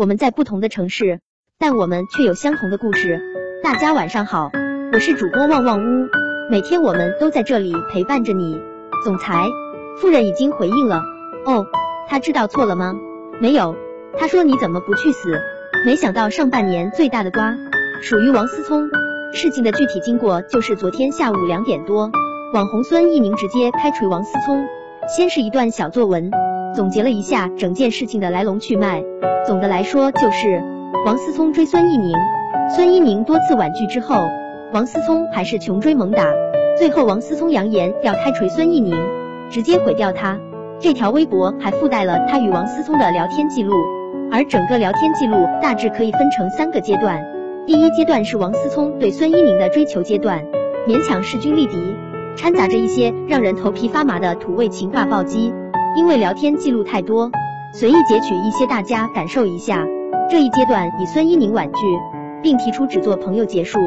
我们在不同的城市，但我们却有相同的故事。大家晚上好，我是主播旺旺屋，每天我们都在这里陪伴着你。总裁夫人已经回应了，哦，他知道错了吗？没有，他说你怎么不去死？没想到上半年最大的瓜属于王思聪。事情的具体经过就是昨天下午两点多，网红孙一鸣直接开锤王思聪。先是一段小作文，总结了一下整件事情的来龙去脉。总的来说就是王思聪追孙一宁，孙一宁多次婉拒之后，王思聪还是穷追猛打。最后王思聪扬言要开锤孙一宁，直接毁掉他。这条微博还附带了他与王思聪的聊天记录，而整个聊天记录大致可以分成三个阶段。第一阶段是王思聪对孙一宁的追求阶段，勉强势均力敌。掺杂着一些让人头皮发麻的土味情话暴击，因为聊天记录太多，随意截取一些，大家感受一下。这一阶段以孙一宁婉拒，并提出只做朋友结束。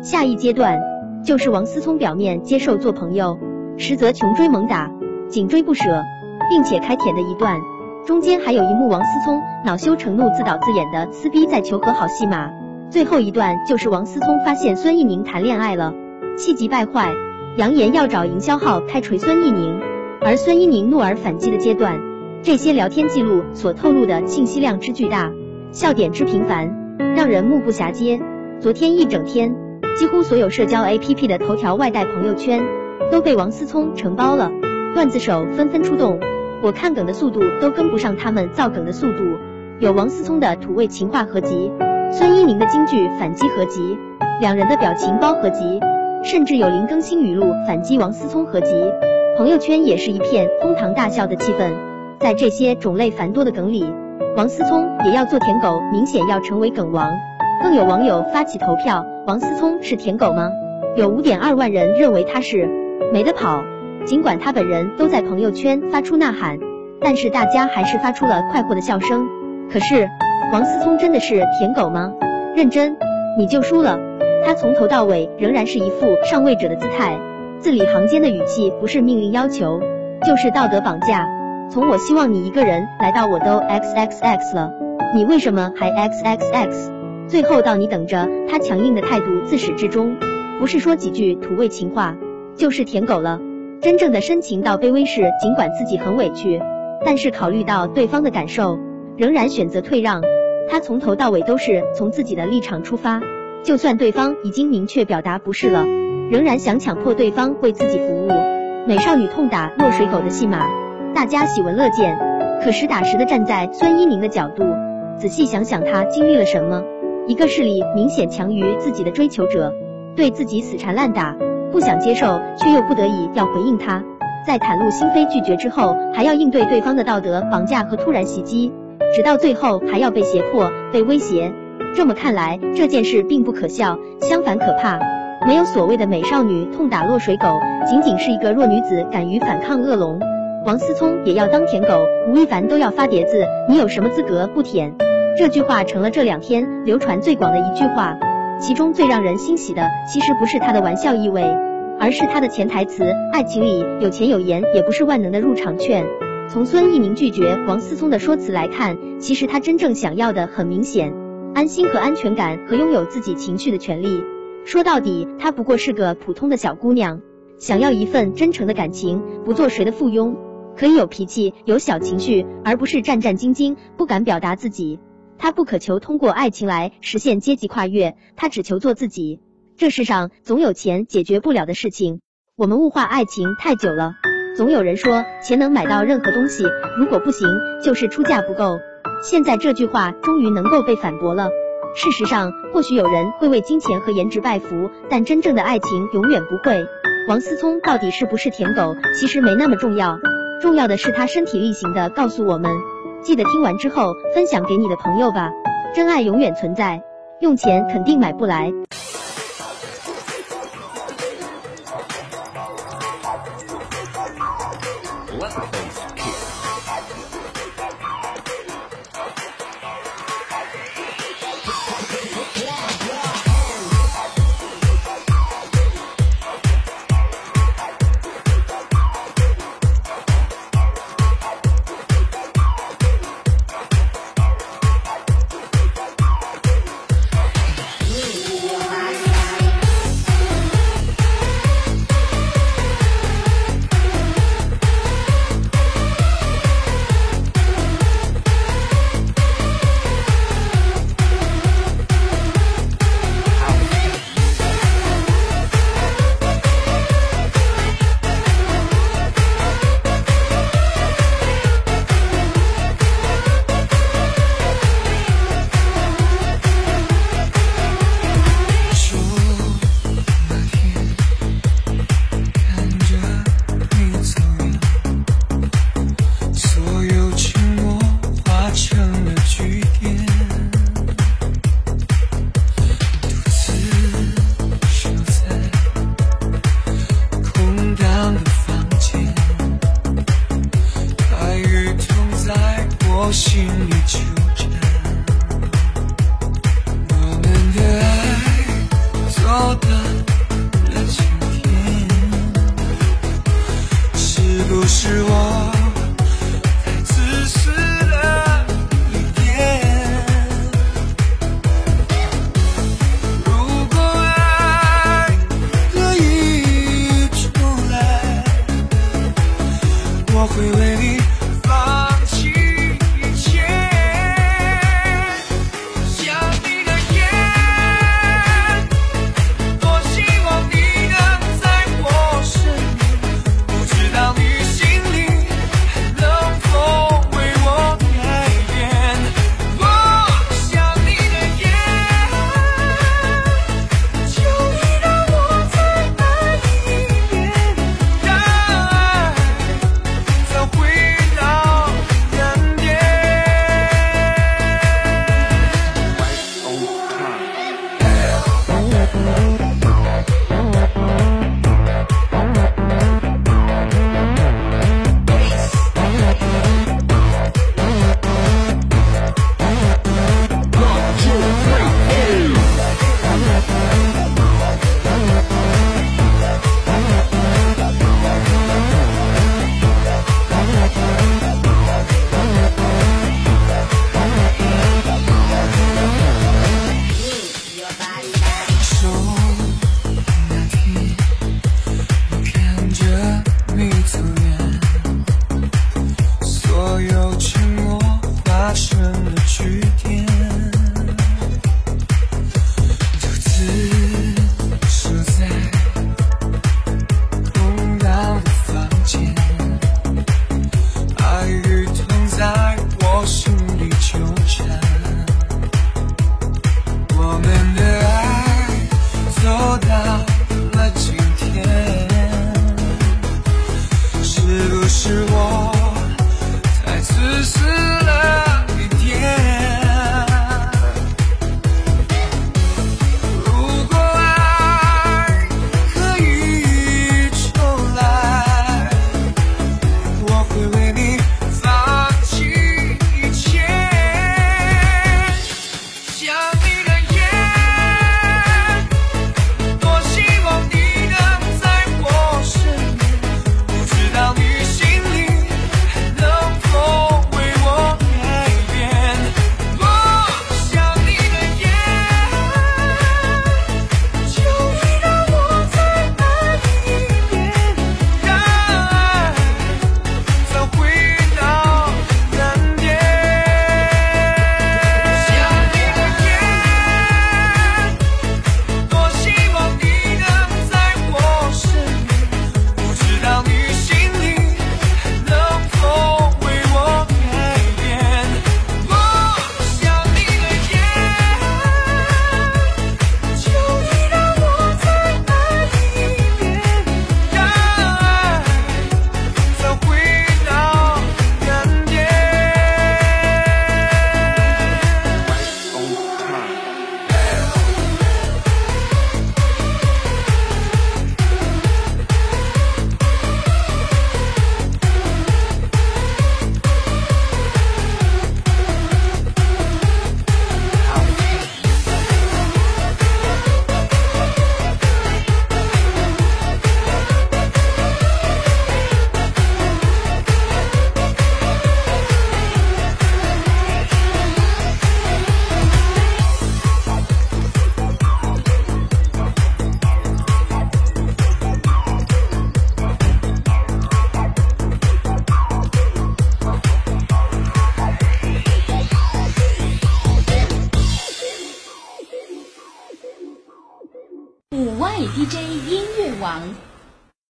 下一阶段就是王思聪表面接受做朋友，实则穷追猛打，紧追不舍，并且开舔的一段。中间还有一幕王思聪恼羞成怒、自导自演的撕逼再求和好戏码。最后一段就是王思聪发现孙一宁谈恋爱了，气急败坏。扬言要找营销号开锤孙一宁，而孙一宁怒而反击的阶段，这些聊天记录所透露的信息量之巨大，笑点之频繁，让人目不暇接。昨天一整天，几乎所有社交 APP 的头条外带朋友圈都被王思聪承包了，段子手纷纷出动，我看梗的速度都跟不上他们造梗的速度。有王思聪的土味情话合集，孙一宁的京剧反击合集，两人的表情包合集。甚至有林更新语录反击王思聪合集，朋友圈也是一片哄堂大笑的气氛。在这些种类繁多的梗里，王思聪也要做舔狗，明显要成为梗王。更有网友发起投票，王思聪是舔狗吗？有五点二万人认为他是，没得跑。尽管他本人都在朋友圈发出呐喊，但是大家还是发出了快活的笑声。可是，王思聪真的是舔狗吗？认真，你就输了。他从头到尾仍然是一副上位者的姿态，字里行间的语气不是命令要求，就是道德绑架。从我希望你一个人来到我都 x x x 了，你为什么还 x x x？最后到你等着，他强硬的态度自始至终，不是说几句土味情话，就是舔狗了。真正的深情到卑微是，尽管自己很委屈，但是考虑到对方的感受，仍然选择退让。他从头到尾都是从自己的立场出发。就算对方已经明确表达不是了，仍然想强迫对方为自己服务。美少女痛打落水狗的戏码，大家喜闻乐见。可实打实的站在孙一宁的角度，仔细想想他经历了什么。一个势力明显强于自己的追求者，对自己死缠烂打，不想接受却又不得已要回应他，在袒露心扉拒绝之后，还要应对对方的道德绑架和突然袭击，直到最后还要被胁迫、被威胁。这么看来，这件事并不可笑，相反可怕。没有所谓的美少女痛打落水狗，仅仅是一个弱女子敢于反抗恶龙。王思聪也要当舔狗，吴亦凡都要发碟子，你有什么资格不舔？这句话成了这两天流传最广的一句话。其中最让人欣喜的，其实不是他的玩笑意味，而是他的潜台词：爱情里有钱有颜也不是万能的入场券。从孙一宁拒绝王思聪的说辞来看，其实他真正想要的很明显。安心和安全感，和拥有自己情绪的权利。说到底，她不过是个普通的小姑娘，想要一份真诚的感情，不做谁的附庸，可以有脾气，有小情绪，而不是战战兢兢，不敢表达自己。她不渴求通过爱情来实现阶级跨越，她只求做自己。这世上总有钱解决不了的事情，我们物化爱情太久了。总有人说钱能买到任何东西，如果不行，就是出价不够。现在这句话终于能够被反驳了。事实上，或许有人会为金钱和颜值拜服，但真正的爱情永远不会。王思聪到底是不是舔狗，其实没那么重要，重要的是他身体力行的告诉我们。记得听完之后分享给你的朋友吧。真爱永远存在，用钱肯定买不来。是我